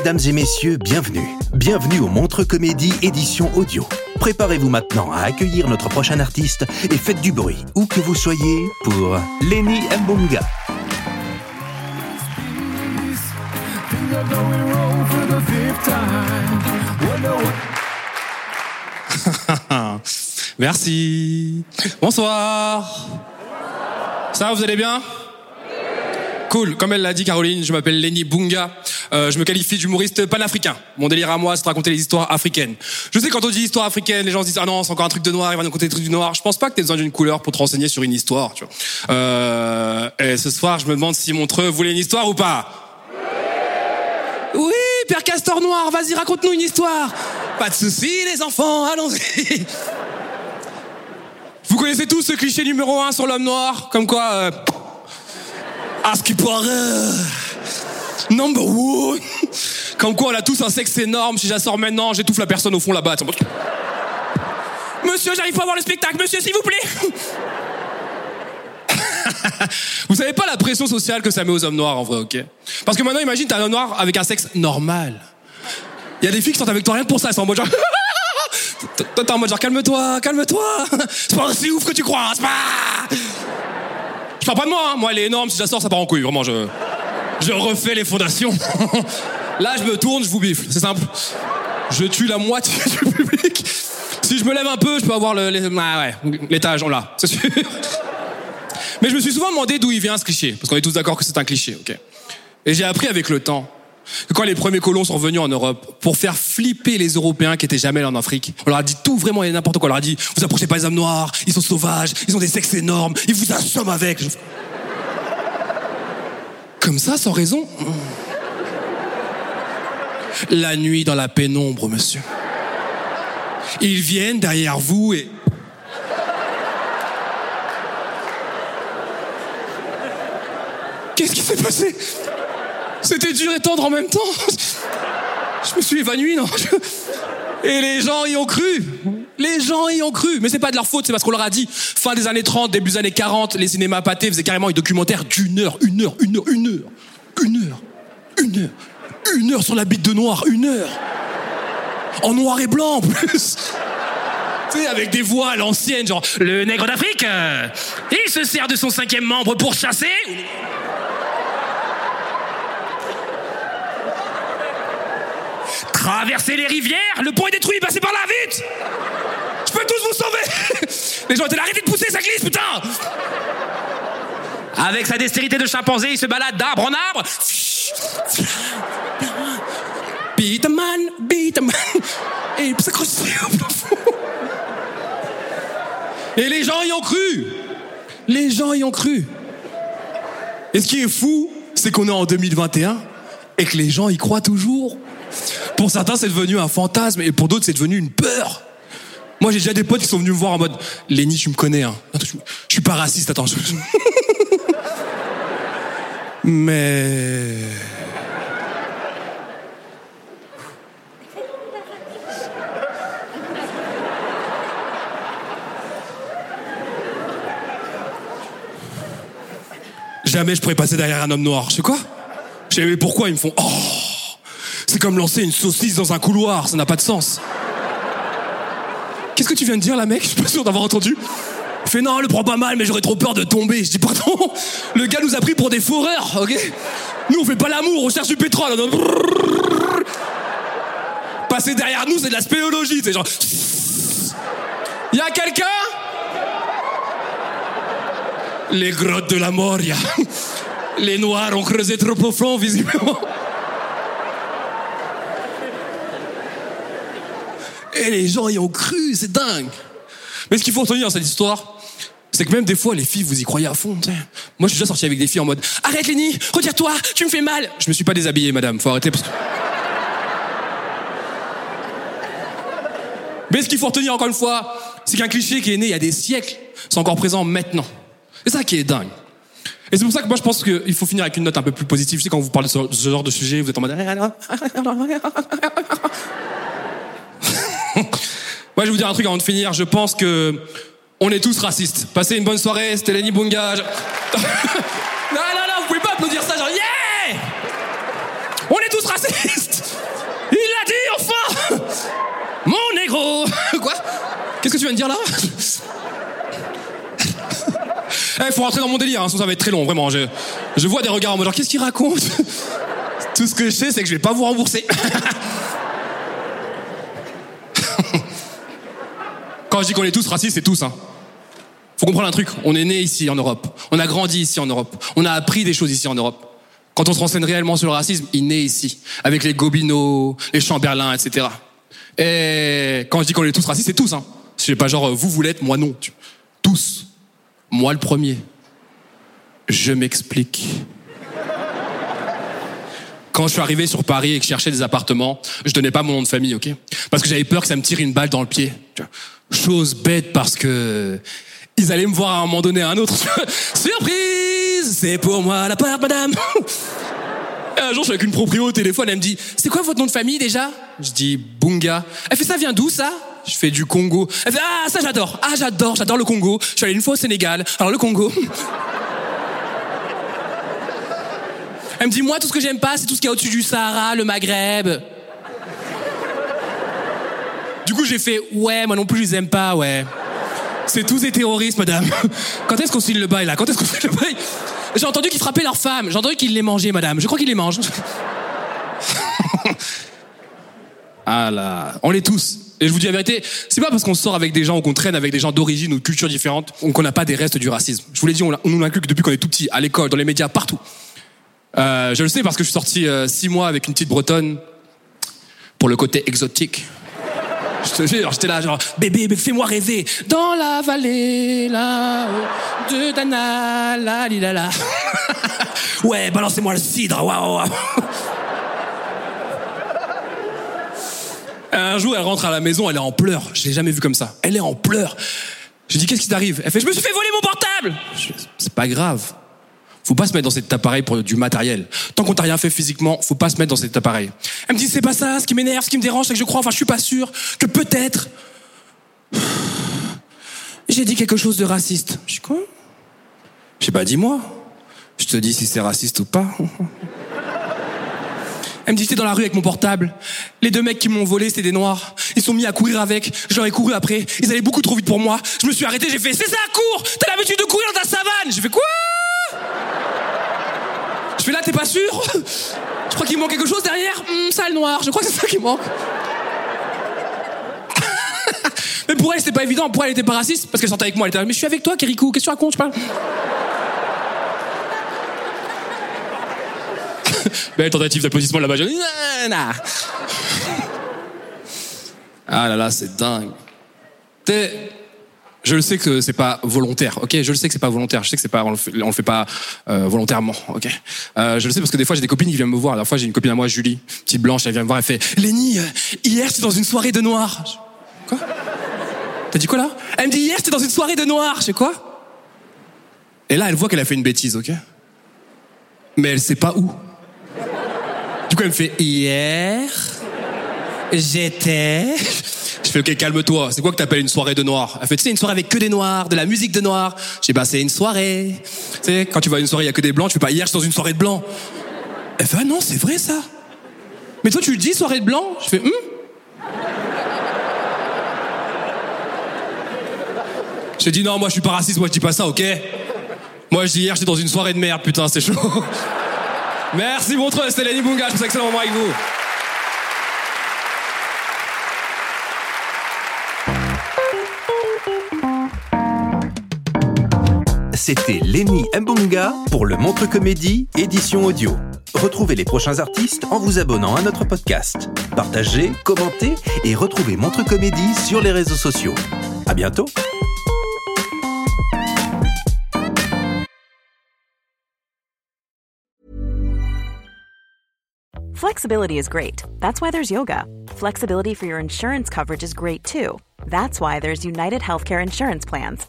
Mesdames et messieurs, bienvenue. Bienvenue au Montre Comédie édition audio. Préparez-vous maintenant à accueillir notre prochain artiste et faites du bruit, où que vous soyez, pour Lenny Mbonga. Merci. Bonsoir. Ça vous allez bien? Cool. Comme elle l'a dit, Caroline, je m'appelle Lenny Bunga. Euh, je me qualifie d'humoriste panafricain. Mon délire à moi, c'est de raconter les histoires africaines. Je sais quand on dit histoire africaine, les gens se disent ah non, c'est encore un truc de noir, il va nous raconter des trucs du noir. Je pense pas que t'aies besoin d'une couleur pour te renseigner sur une histoire. Tu vois. Euh, et ce soir, je me demande si Montreux voulait une histoire ou pas. Oui, Père Castor Noir, vas-y, raconte-nous une histoire. Pas de soucis, les enfants, allons-y. Vous connaissez tous ce cliché numéro un sur l'homme noir, comme quoi. Euh, à ce qui paraît. Number one. Comme quoi, on a tous un sexe énorme. Si j'assors maintenant, j'étouffe la personne au fond là-bas. Monsieur, j'arrive pas à voir le spectacle. Monsieur, s'il vous plaît. vous savez pas la pression sociale que ça met aux hommes noirs en vrai, ok? Parce que maintenant, imagine, t'as un homme noir avec un sexe normal. Il y a des filles qui sont avec toi rien pour ça. Elles sont en mode genre. Toi, t'es en mode genre calme-toi, calme-toi. C'est pas aussi ouf que tu crois. C'est pas. Je parle pas de moi, hein. moi elle est énorme, si je ça part en couille, vraiment je. Je refais les fondations. Là je me tourne, je vous bifle, c'est simple. Je tue la moitié du public. Si je me lève un peu, je peux avoir ah l'étage en là, c'est sûr. Mais je me suis souvent demandé d'où il vient ce cliché, parce qu'on est tous d'accord que c'est un cliché, ok. Et j'ai appris avec le temps que quand les premiers colons sont revenus en Europe, pour faire flipper les Européens qui étaient jamais allés en Afrique, on leur a dit tout vraiment et n'importe quoi. On leur a dit, vous approchez pas les hommes noirs, ils sont sauvages, ils ont des sexes énormes, ils vous assomment avec. Comme ça, sans raison. La nuit dans la pénombre, monsieur. Ils viennent derrière vous et... Qu'est-ce qui s'est passé? C'était dur et tendre en même temps. Je me suis évanoui, non? Et les gens y ont cru. Les gens y ont cru. Mais c'est pas de leur faute, c'est parce qu'on leur a dit, fin des années 30, début des années 40, les cinémas pâtés faisaient carrément un documentaire d'une heure, une heure, une heure, une heure, une heure, une heure, une heure sur la bite de noir, une heure. En noir et blanc en plus. Tu sais, avec des voix à l'ancienne, genre, le nègre d'Afrique, euh, il se sert de son cinquième membre pour chasser. Traverser les rivières, le pont est détruit, passez par là, vite tous vous sauver Les gens étaient là, arrêtez de pousser, ça glisse, putain Avec sa dextérité de chimpanzé, il se balade d'arbre en arbre. Beat a man, beat man. Et il s'accroche au. Et les gens y ont cru Les gens y ont cru Et ce qui est fou, c'est qu'on est en 2021 et que les gens y croient toujours. Pour certains, c'est devenu un fantasme et pour d'autres, c'est devenu une peur. Moi, j'ai déjà des potes qui sont venus me voir en mode Lenny, tu me connais, hein. je, suis pas raciste, attends. Mais. Jamais je pourrais passer derrière un homme noir. Je sais quoi? Je sais pourquoi ils me font Oh C'est comme lancer une saucisse dans un couloir, ça n'a pas de sens. Que tu viens de dire là mec? Je suis pas sûr d'avoir entendu. Il fait non, le prends pas mal, mais j'aurais trop peur de tomber. Je dis pardon, le gars nous a pris pour des foreurs, ok? Nous on fait pas l'amour, on cherche du pétrole. Passer derrière nous, c'est de la spéologie, c'est genre. Y a quelqu'un? Les grottes de la mort. Les noirs ont creusé trop profond, visiblement. Et les gens y ont cru, c'est dingue. Mais ce qu'il faut retenir dans cette histoire, c'est que même des fois, les filles, vous y croyez à fond. t'sais. Moi, je suis déjà sorti avec des filles en mode Arrête, Lenny, retire-toi, tu me fais mal. Je me suis pas déshabillé, madame, faut arrêter parce que. Mais ce qu'il faut retenir encore une fois, c'est qu'un cliché qui est né il y a des siècles, c'est encore présent maintenant. C'est ça qui est dingue. Et c'est pour ça que moi je pense qu'il faut finir avec une note un peu plus positive. Je sais quand vous parlez de ce, ce genre de sujet, vous êtes en mode. Moi, je vais vous dire un truc avant de finir. Je pense que on est tous racistes. Passez une bonne soirée. C'était Lenny Bunga. Non, non, non, vous pouvez pas applaudir ça. Genre, yeah On est tous racistes. Il l'a dit enfin. Mon négro. Quoi? Qu'est-ce que tu viens de dire là? Il faut rentrer dans mon délire, hein, sinon ça va être très long, vraiment. Je, je vois des regards en mode genre, qu'est-ce qu'il raconte? Tout ce que je sais, c'est que je vais pas vous rembourser. Quand je dis qu'on est tous racistes, c'est tous. Hein. Faut comprendre un truc. On est né ici en Europe. On a grandi ici en Europe. On a appris des choses ici en Europe. Quand on se renseigne réellement sur le racisme, il naît ici, avec les Gobineau, les Chamberlain, etc. Et quand je dis qu'on est tous racistes, c'est tous. Hein. C'est pas genre euh, vous vous l'êtes, moi non. Tous. Moi le premier. Je m'explique. Quand je suis arrivé sur Paris et que je cherchais des appartements, je donnais pas mon nom de famille, ok? Parce que j'avais peur que ça me tire une balle dans le pied. Chose bête parce que ils allaient me voir à un moment donné à un autre. Surprise C'est pour moi l'appart, madame Et un jour, je suis avec une proprio au téléphone, elle me dit C'est quoi votre nom de famille déjà? Je dis Bunga. Elle fait Ça vient d'où ça? Je fais du Congo. Elle fait Ah, ça j'adore Ah, j'adore, j'adore le Congo. Je suis allé une fois au Sénégal. Alors le Congo. Elle me dit, moi, tout ce que j'aime pas, c'est tout ce qu'il y a au-dessus du Sahara, le Maghreb. Du coup, j'ai fait, ouais, moi non plus, je les aime pas, ouais. C'est tous des terroristes, madame. Quand est-ce qu'on signe le bail, là? Quand est-ce qu'on signe le bail? J'ai entendu qu'ils frappaient leurs femmes. J'ai entendu qu'ils les mangeaient, madame. Je crois qu'ils les mangent. ah là, on l'est tous. Et je vous dis la vérité, c'est pas parce qu'on sort avec des gens ou qu'on traîne avec des gens d'origine ou de culture différentes qu'on n'a pas des restes du racisme. Je vous l'ai dit, on, on nous l'inculque depuis qu'on est tout petit, à l'école, dans les médias, partout. Euh, je le sais parce que je suis sorti euh, six mois avec une petite bretonne pour le côté exotique. Je te jure, j'étais là genre bébé, fais-moi rêver dans la vallée là-haut de Dana, la li, ouais, balancez-moi le cidre, waouh. Un jour, elle rentre à la maison, elle est en pleurs. Je l'ai jamais vue comme ça. Elle est en pleurs. Je dis qu'est-ce qui t'arrive? Elle fait je me suis fait voler mon portable. C'est pas grave. Faut pas se mettre dans cet appareil pour du matériel. Tant qu'on t'a rien fait physiquement, faut pas se mettre dans cet appareil. Elle me dit c'est pas ça, ce qui m'énerve, ce qui me dérange, c'est que je crois, enfin je suis pas sûr, que peut-être j'ai dit quelque chose de raciste. Je dis quoi? Je sais pas, dis-moi. Je te dis si c'est raciste ou pas. Elle me dit, j'étais dans la rue avec mon portable. Les deux mecs qui m'ont volé, c'était des noirs. Ils sont mis à courir avec. Je leur ai couru après. Ils allaient beaucoup trop vite pour moi. Je me suis arrêté, j'ai fait, c'est ça, cours T'as l'habitude de courir dans ta savane J'ai fait, quoi? Je fais là, t'es pas sûr Je crois qu'il manque quelque chose derrière Hum, Ça, le noir. Je crois que c'est ça qui manque. Mais pour elle, c'était pas évident. Pour elle, elle était pas raciste parce qu'elle sortait avec moi. Elle était là, mais je suis avec toi, Kirikou. Qu'est-ce que tu racontes? Je parle. Belle tentative d'applaudissement là-bas. Ah là là, c'est dingue. T'es- Je le sais que c'est pas volontaire, ok? Je le sais que c'est pas volontaire. Je sais que c'est pas, on le fait, on fait pas euh, volontairement, ok? Euh, Je le sais parce que des fois j'ai des copines qui viennent me voir. La fois j'ai une copine à moi, Julie, petite blanche, elle vient me voir, elle fait Lenny, euh, hier j'étais dans une soirée de noir. Quoi? T'as dit quoi là? Elle me dit hier j'étais dans une soirée de noir. Je sais quoi? Et là elle voit qu'elle a fait une bêtise, ok? Mais elle sait pas où. Du coup elle me fait hier j'étais. Je fais ok calme-toi. C'est quoi que t'appelles une soirée de noir? Elle fait tu sais une soirée avec que des noirs, de la musique de noirs. J'ai bah c'est une soirée. Tu sais quand tu vas à une soirée il y a que des blancs, tu fais pas hier j'étais dans une soirée de blancs. Elle fait ah non c'est vrai ça. Mais toi tu le dis soirée de blancs? Je fais hum. J'ai dit non, moi je suis pas raciste, moi je dis pas ça, ok? Moi je dis hier j'étais dans une soirée de merde, putain, c'est chaud. Merci Montreux, c'était Lenny Bunga, je un excellent moment avec vous. C'était Lenny Mbunga pour le Montre Comédie, édition audio. Retrouvez les prochains artistes en vous abonnant à notre podcast. Partagez, commentez et retrouvez Montre Comédie sur les réseaux sociaux. À bientôt! Flexibility is great. That's why there's yoga. Flexibility for your insurance coverage is great too. That's why there's United Healthcare Insurance Plans.